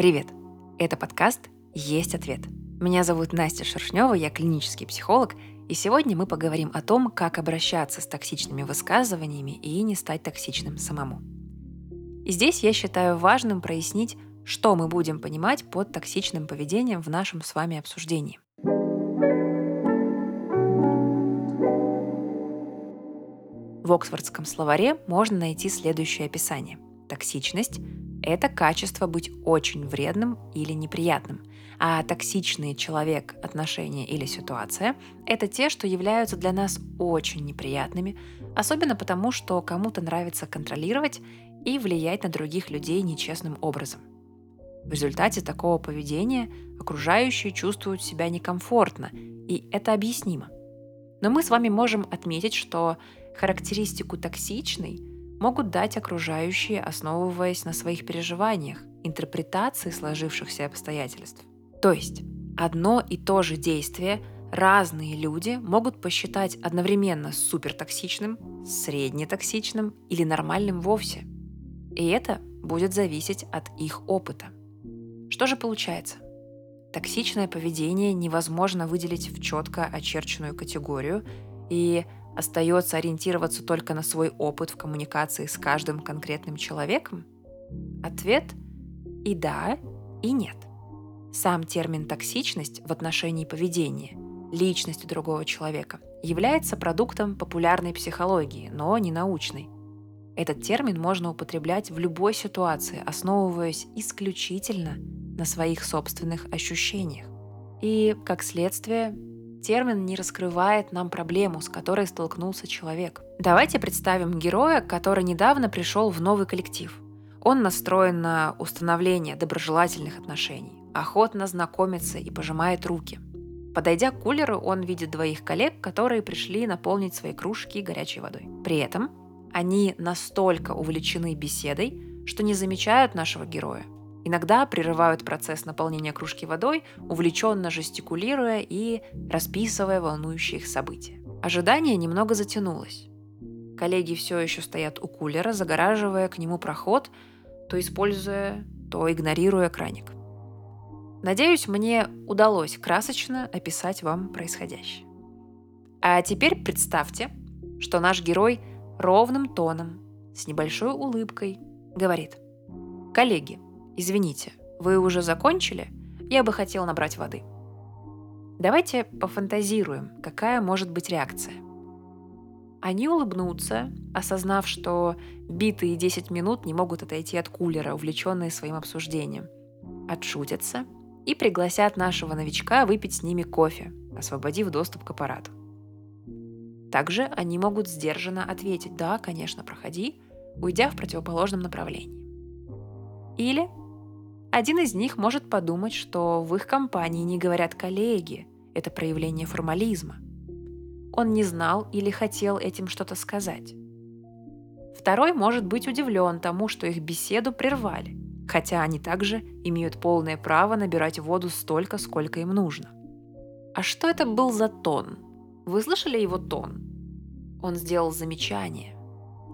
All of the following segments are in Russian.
Привет! Это подкаст «Есть ответ». Меня зовут Настя Шершнева, я клинический психолог, и сегодня мы поговорим о том, как обращаться с токсичными высказываниями и не стать токсичным самому. И здесь я считаю важным прояснить, что мы будем понимать под токсичным поведением в нашем с вами обсуждении. В Оксфордском словаре можно найти следующее описание. Токсичность – это качество быть очень вредным или неприятным, а токсичный человек, отношения или ситуация – это те, что являются для нас очень неприятными, особенно потому, что кому-то нравится контролировать и влиять на других людей нечестным образом. В результате такого поведения окружающие чувствуют себя некомфортно, и это объяснимо. Но мы с вами можем отметить, что характеристику токсичной могут дать окружающие, основываясь на своих переживаниях, интерпретации сложившихся обстоятельств. То есть одно и то же действие разные люди могут посчитать одновременно супертоксичным, среднетоксичным или нормальным вовсе. И это будет зависеть от их опыта. Что же получается? Токсичное поведение невозможно выделить в четко очерченную категорию, и остается ориентироваться только на свой опыт в коммуникации с каждым конкретным человеком? Ответ – и да, и нет. Сам термин «токсичность» в отношении поведения, личности другого человека является продуктом популярной психологии, но не научной. Этот термин можно употреблять в любой ситуации, основываясь исключительно на своих собственных ощущениях. И, как следствие, термин не раскрывает нам проблему, с которой столкнулся человек. Давайте представим героя, который недавно пришел в новый коллектив. Он настроен на установление доброжелательных отношений, охотно знакомится и пожимает руки. Подойдя к кулеру, он видит двоих коллег, которые пришли наполнить свои кружки горячей водой. При этом они настолько увлечены беседой, что не замечают нашего героя Иногда прерывают процесс наполнения кружки водой, увлеченно жестикулируя и расписывая волнующие их события. Ожидание немного затянулось. Коллеги все еще стоят у кулера, загораживая к нему проход, то используя, то игнорируя краник. Надеюсь, мне удалось красочно описать вам происходящее. А теперь представьте, что наш герой ровным тоном, с небольшой улыбкой, говорит «Коллеги, «Извините, вы уже закончили? Я бы хотел набрать воды». Давайте пофантазируем, какая может быть реакция. Они улыбнутся, осознав, что битые 10 минут не могут отойти от кулера, увлеченные своим обсуждением. Отшутятся и пригласят нашего новичка выпить с ними кофе, освободив доступ к аппарату. Также они могут сдержанно ответить «да, конечно, проходи», уйдя в противоположном направлении. Или один из них может подумать, что в их компании не говорят коллеги. Это проявление формализма. Он не знал или хотел этим что-то сказать. Второй может быть удивлен тому, что их беседу прервали, хотя они также имеют полное право набирать воду столько, сколько им нужно. А что это был за тон? Вы слышали его тон? Он сделал замечание.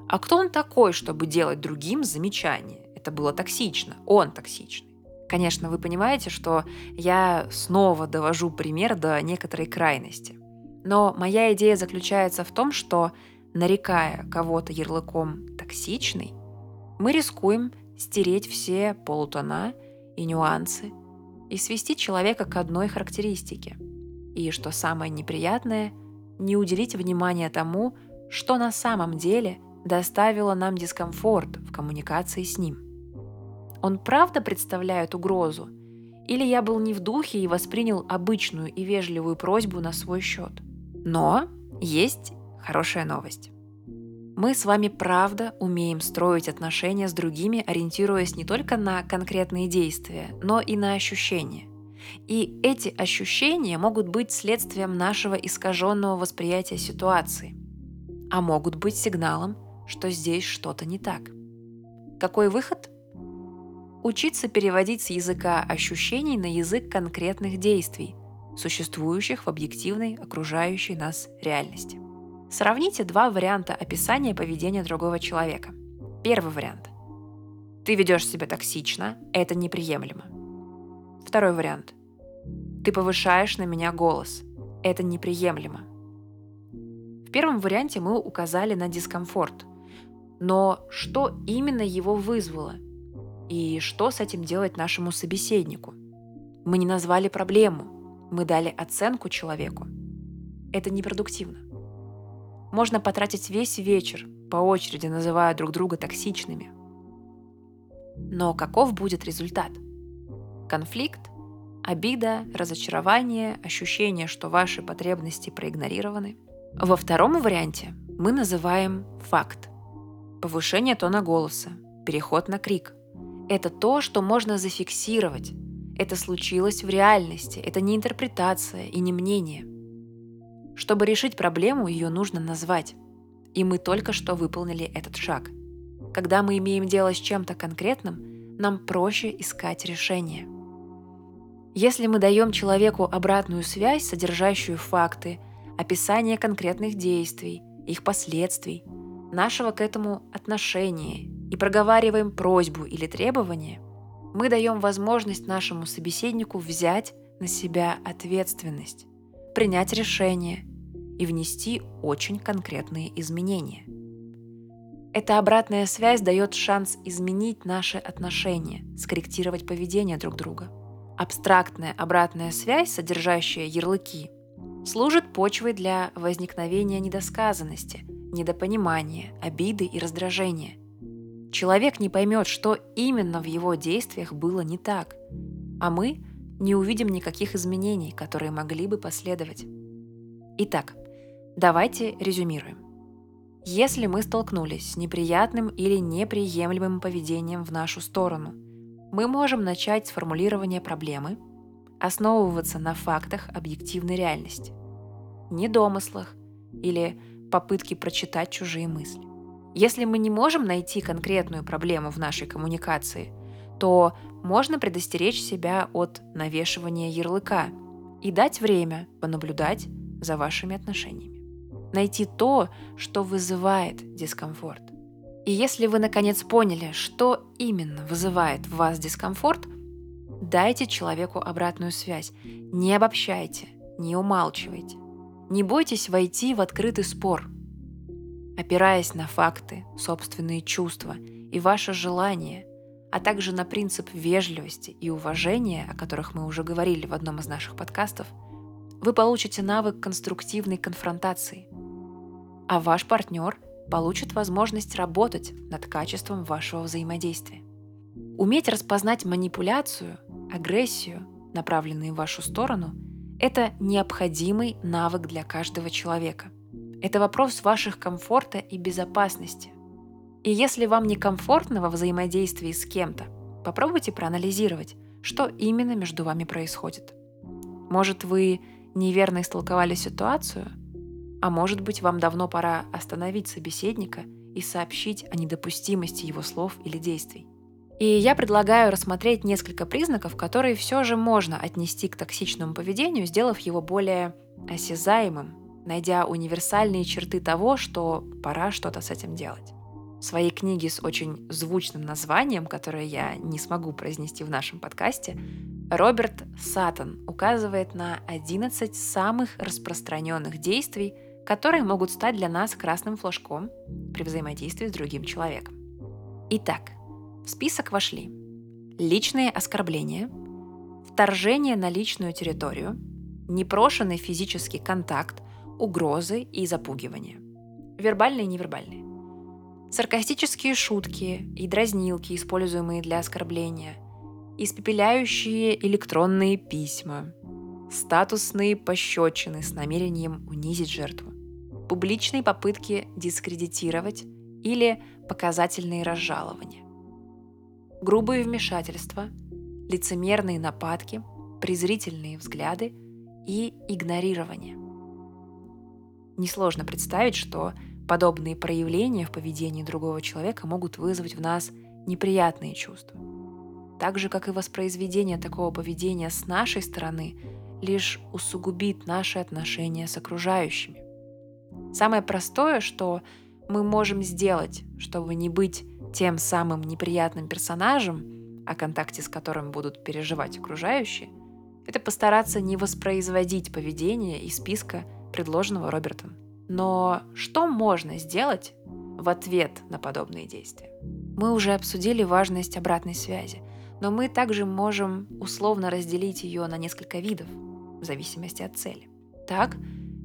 А кто он такой, чтобы делать другим замечание? Это было токсично. Он токсичный. Конечно, вы понимаете, что я снова довожу пример до некоторой крайности. Но моя идея заключается в том, что, нарекая кого-то ярлыком «токсичный», мы рискуем стереть все полутона и нюансы и свести человека к одной характеристике. И, что самое неприятное, не уделить внимания тому, что на самом деле доставило нам дискомфорт в коммуникации с ним. Он правда представляет угрозу? Или я был не в духе и воспринял обычную и вежливую просьбу на свой счет? Но есть хорошая новость. Мы с вами правда умеем строить отношения с другими, ориентируясь не только на конкретные действия, но и на ощущения. И эти ощущения могут быть следствием нашего искаженного восприятия ситуации, а могут быть сигналом, что здесь что-то не так. Какой выход? Учиться переводить с языка ощущений на язык конкретных действий, существующих в объективной окружающей нас реальности. Сравните два варианта описания поведения другого человека. Первый вариант. Ты ведешь себя токсично, это неприемлемо. Второй вариант. Ты повышаешь на меня голос. Это неприемлемо. В первом варианте мы указали на дискомфорт. Но что именно его вызвало? И что с этим делать нашему собеседнику? Мы не назвали проблему, мы дали оценку человеку. Это непродуктивно. Можно потратить весь вечер, по очереди называя друг друга токсичными. Но каков будет результат? Конфликт обида, разочарование, ощущение, что ваши потребности проигнорированы. Во втором варианте мы называем факт. Повышение тона голоса, переход на крик. Это то, что можно зафиксировать. Это случилось в реальности, это не интерпретация и не мнение. Чтобы решить проблему, ее нужно назвать. И мы только что выполнили этот шаг. Когда мы имеем дело с чем-то конкретным, нам проще искать решение – если мы даем человеку обратную связь, содержащую факты, описание конкретных действий, их последствий, нашего к этому отношения и проговариваем просьбу или требование, мы даем возможность нашему собеседнику взять на себя ответственность, принять решение и внести очень конкретные изменения. Эта обратная связь дает шанс изменить наши отношения, скорректировать поведение друг друга – Абстрактная обратная связь, содержащая ярлыки, служит почвой для возникновения недосказанности, недопонимания, обиды и раздражения. Человек не поймет, что именно в его действиях было не так, а мы не увидим никаких изменений, которые могли бы последовать. Итак, давайте резюмируем. Если мы столкнулись с неприятным или неприемлемым поведением в нашу сторону – мы можем начать с формулирования проблемы, основываться на фактах объективной реальности, не домыслах или попытки прочитать чужие мысли. Если мы не можем найти конкретную проблему в нашей коммуникации, то можно предостеречь себя от навешивания ярлыка и дать время понаблюдать за вашими отношениями. Найти то, что вызывает дискомфорт. И если вы наконец поняли, что именно вызывает в вас дискомфорт, дайте человеку обратную связь. Не обобщайте, не умалчивайте. Не бойтесь войти в открытый спор. Опираясь на факты, собственные чувства и ваше желание, а также на принцип вежливости и уважения, о которых мы уже говорили в одном из наших подкастов, вы получите навык конструктивной конфронтации. А ваш партнер получит возможность работать над качеством вашего взаимодействия. Уметь распознать манипуляцию, агрессию, направленные в вашу сторону, это необходимый навык для каждого человека. Это вопрос ваших комфорта и безопасности. И если вам некомфортно во взаимодействии с кем-то, попробуйте проанализировать, что именно между вами происходит. Может, вы неверно истолковали ситуацию – а может быть, вам давно пора остановить собеседника и сообщить о недопустимости его слов или действий. И я предлагаю рассмотреть несколько признаков, которые все же можно отнести к токсичному поведению, сделав его более осязаемым, найдя универсальные черты того, что пора что-то с этим делать. В своей книге с очень звучным названием, которое я не смогу произнести в нашем подкасте, Роберт Саттон указывает на 11 самых распространенных действий, которые могут стать для нас красным флажком при взаимодействии с другим человеком. Итак, в список вошли личные оскорбления, вторжение на личную территорию, непрошенный физический контакт, угрозы и запугивание. Вербальные и невербальные. Саркастические шутки и дразнилки, используемые для оскорбления, испепеляющие электронные письма, статусные пощечины с намерением унизить жертву, публичные попытки дискредитировать или показательные разжалования. Грубые вмешательства, лицемерные нападки, презрительные взгляды и игнорирование. Несложно представить, что подобные проявления в поведении другого человека могут вызвать в нас неприятные чувства. Так же, как и воспроизведение такого поведения с нашей стороны лишь усугубит наши отношения с окружающими. Самое простое, что мы можем сделать, чтобы не быть тем самым неприятным персонажем, о контакте с которым будут переживать окружающие, это постараться не воспроизводить поведение из списка, предложенного Робертом. Но что можно сделать в ответ на подобные действия? Мы уже обсудили важность обратной связи, но мы также можем условно разделить ее на несколько видов, в зависимости от цели. Так,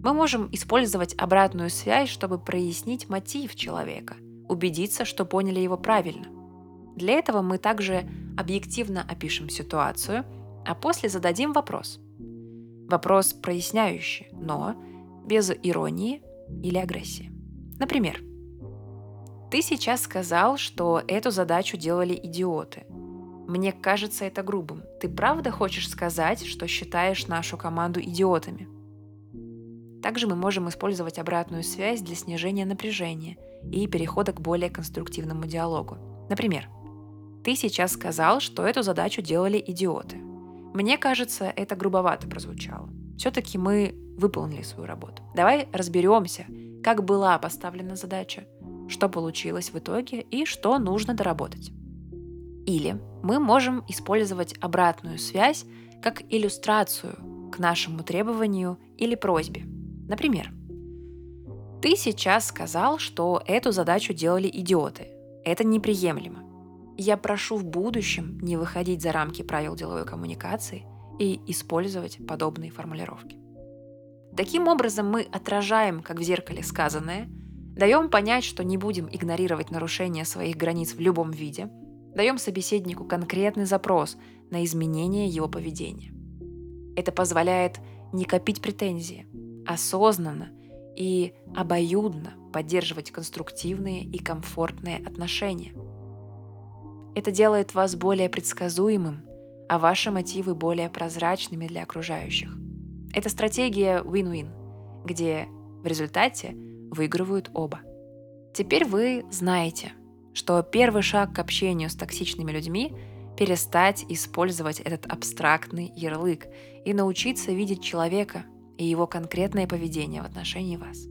мы можем использовать обратную связь, чтобы прояснить мотив человека, убедиться, что поняли его правильно. Для этого мы также объективно опишем ситуацию, а после зададим вопрос. Вопрос проясняющий, но без иронии или агрессии. Например, ты сейчас сказал, что эту задачу делали идиоты. Мне кажется это грубым. Ты правда хочешь сказать, что считаешь нашу команду идиотами? Также мы можем использовать обратную связь для снижения напряжения и перехода к более конструктивному диалогу. Например, ты сейчас сказал, что эту задачу делали идиоты. Мне кажется, это грубовато прозвучало. Все-таки мы выполнили свою работу. Давай разберемся, как была поставлена задача, что получилось в итоге и что нужно доработать. Или мы можем использовать обратную связь как иллюстрацию к нашему требованию или просьбе. Например, ты сейчас сказал, что эту задачу делали идиоты. Это неприемлемо. Я прошу в будущем не выходить за рамки правил деловой коммуникации и использовать подобные формулировки. Таким образом, мы отражаем, как в зеркале сказанное, даем понять, что не будем игнорировать нарушение своих границ в любом виде, даем собеседнику конкретный запрос на изменение его поведения. Это позволяет не копить претензии, осознанно и обоюдно поддерживать конструктивные и комфортные отношения. Это делает вас более предсказуемым, а ваши мотивы более прозрачными для окружающих. Это стратегия win-win, где в результате выигрывают оба. Теперь вы знаете, что первый шаг к общению с токсичными людьми – перестать использовать этот абстрактный ярлык и научиться видеть человека и его конкретное поведение в отношении вас.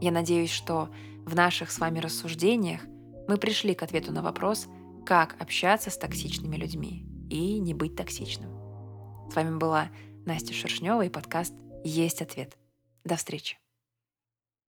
Я надеюсь, что в наших с вами рассуждениях мы пришли к ответу на вопрос, как общаться с токсичными людьми и не быть токсичным. С вами была Настя Шершнева и подкаст «Есть ответ». До встречи!